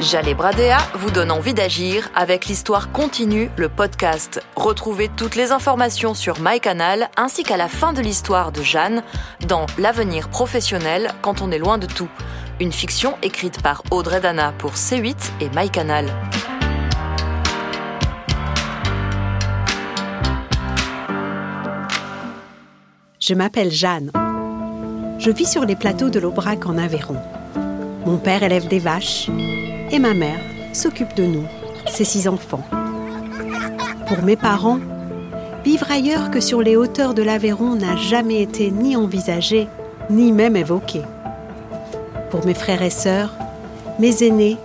J'allais Bradea vous donne envie d'agir avec l'histoire continue, le podcast. Retrouvez toutes les informations sur MyCanal ainsi qu'à la fin de l'histoire de Jeanne dans L'avenir professionnel quand on est loin de tout. Une fiction écrite par Audrey Dana pour C8 et MyCanal. Je m'appelle Jeanne. Je vis sur les plateaux de l'Aubrac en Aveyron. Mon père élève des vaches et ma mère s'occupe de nous, ses six enfants. Pour mes parents, vivre ailleurs que sur les hauteurs de l'Aveyron n'a jamais été ni envisagé, ni même évoqué. Pour mes frères et sœurs, mes aînés,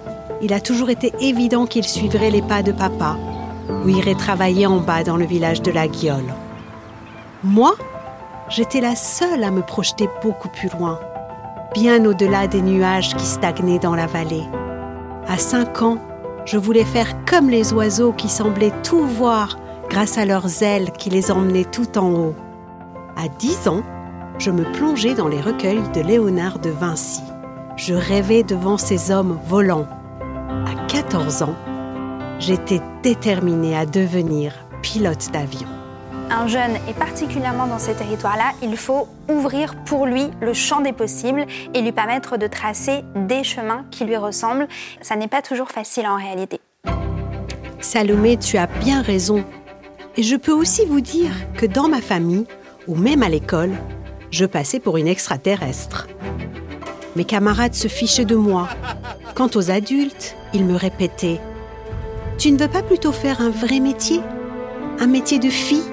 il a toujours été évident qu'ils suivraient les pas de papa ou iraient travailler en bas dans le village de la Guiole. Moi, j'étais la seule à me projeter beaucoup plus loin, bien au-delà des nuages qui stagnaient dans la vallée. À cinq ans, je voulais faire comme les oiseaux qui semblaient tout voir grâce à leurs ailes qui les emmenaient tout en haut. À dix ans, je me plongeais dans les recueils de Léonard de Vinci. Je rêvais devant ces hommes volants. À 14 ans, j'étais déterminée à devenir pilote d'avion un jeune est particulièrement dans ces territoires-là, il faut ouvrir pour lui le champ des possibles et lui permettre de tracer des chemins qui lui ressemblent. Ça n'est pas toujours facile en réalité. Salomé, tu as bien raison. Et je peux aussi vous dire que dans ma famille, ou même à l'école, je passais pour une extraterrestre. Mes camarades se fichaient de moi. Quant aux adultes, ils me répétaient ⁇ Tu ne veux pas plutôt faire un vrai métier? Un métier de fille?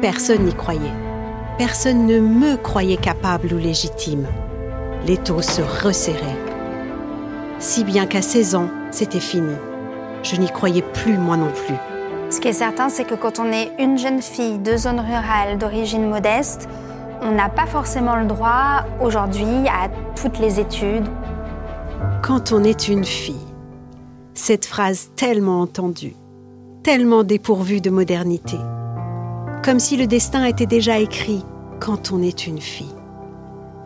Personne n'y croyait. Personne ne me croyait capable ou légitime. L'étau se resserrait. Si bien qu'à 16 ans, c'était fini. Je n'y croyais plus, moi non plus. Ce qui est certain, c'est que quand on est une jeune fille de zone rurale d'origine modeste, on n'a pas forcément le droit aujourd'hui à toutes les études. Quand on est une fille, cette phrase tellement entendue, tellement dépourvue de modernité comme si le destin était déjà écrit quand on est une fille.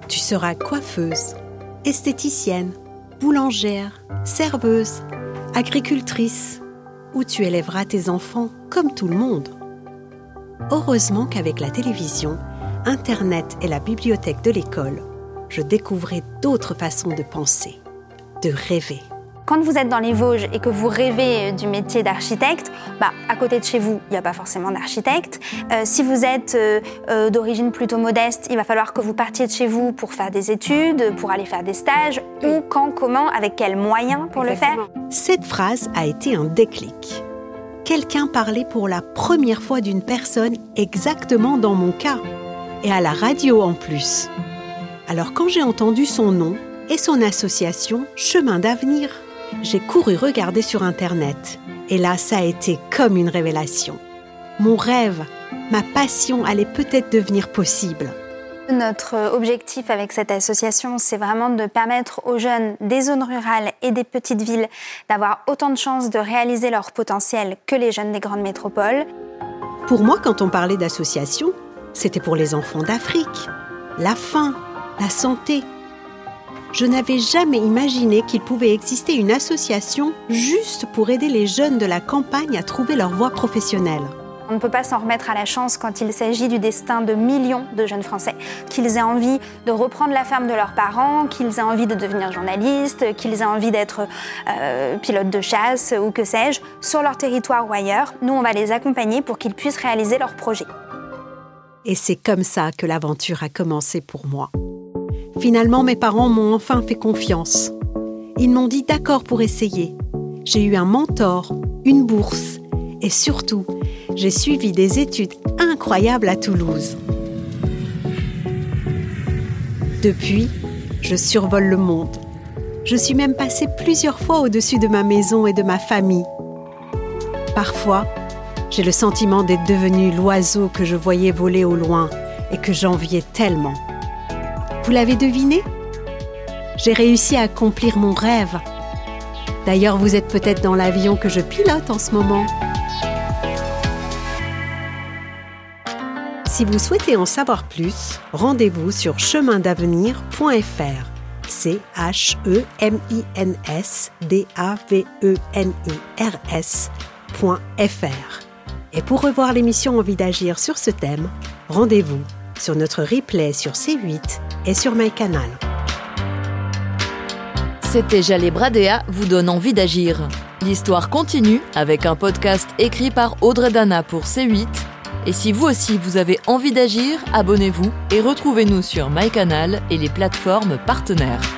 Tu seras coiffeuse, esthéticienne, boulangère, serveuse, agricultrice, ou tu élèveras tes enfants comme tout le monde. Heureusement qu'avec la télévision, Internet et la bibliothèque de l'école, je découvrais d'autres façons de penser, de rêver. Quand vous êtes dans les Vosges et que vous rêvez du métier d'architecte, bah, à côté de chez vous, il n'y a pas forcément d'architecte. Euh, si vous êtes euh, euh, d'origine plutôt modeste, il va falloir que vous partiez de chez vous pour faire des études, pour aller faire des stages, ou quand, comment, avec quels moyens pour le faire. Cette phrase a été un déclic. Quelqu'un parlait pour la première fois d'une personne exactement dans mon cas, et à la radio en plus. Alors quand j'ai entendu son nom et son association Chemin d'avenir, j'ai couru regarder sur Internet. Et là, ça a été comme une révélation. Mon rêve, ma passion allait peut-être devenir possible. Notre objectif avec cette association, c'est vraiment de permettre aux jeunes des zones rurales et des petites villes d'avoir autant de chances de réaliser leur potentiel que les jeunes des grandes métropoles. Pour moi, quand on parlait d'association, c'était pour les enfants d'Afrique. La faim, la santé, je n'avais jamais imaginé qu'il pouvait exister une association juste pour aider les jeunes de la campagne à trouver leur voie professionnelle. On ne peut pas s'en remettre à la chance quand il s'agit du destin de millions de jeunes Français. Qu'ils aient envie de reprendre la ferme de leurs parents, qu'ils aient envie de devenir journalistes, qu'ils aient envie d'être euh, pilotes de chasse ou que sais-je, sur leur territoire ou ailleurs, nous on va les accompagner pour qu'ils puissent réaliser leurs projets. Et c'est comme ça que l'aventure a commencé pour moi. Finalement, mes parents m'ont enfin fait confiance. Ils m'ont dit d'accord pour essayer. J'ai eu un mentor, une bourse et surtout, j'ai suivi des études incroyables à Toulouse. Depuis, je survole le monde. Je suis même passée plusieurs fois au-dessus de ma maison et de ma famille. Parfois, j'ai le sentiment d'être devenue l'oiseau que je voyais voler au loin et que j'enviais tellement. Vous l'avez deviné J'ai réussi à accomplir mon rêve. D'ailleurs, vous êtes peut-être dans l'avion que je pilote en ce moment. Si vous souhaitez en savoir plus, rendez-vous sur chemindavenir.fr. C-H-E-M-I-N-S-D-A-V-E-N-E-R-S.fr. Et pour revoir l'émission Envie d'agir sur ce thème, rendez-vous sur notre replay sur C8 et sur MyCanal. C'était Jalé Bradea vous donne envie d'agir. L'histoire continue avec un podcast écrit par Audrey Dana pour C8. Et si vous aussi vous avez envie d'agir, abonnez-vous et retrouvez-nous sur MyCanal et les plateformes partenaires.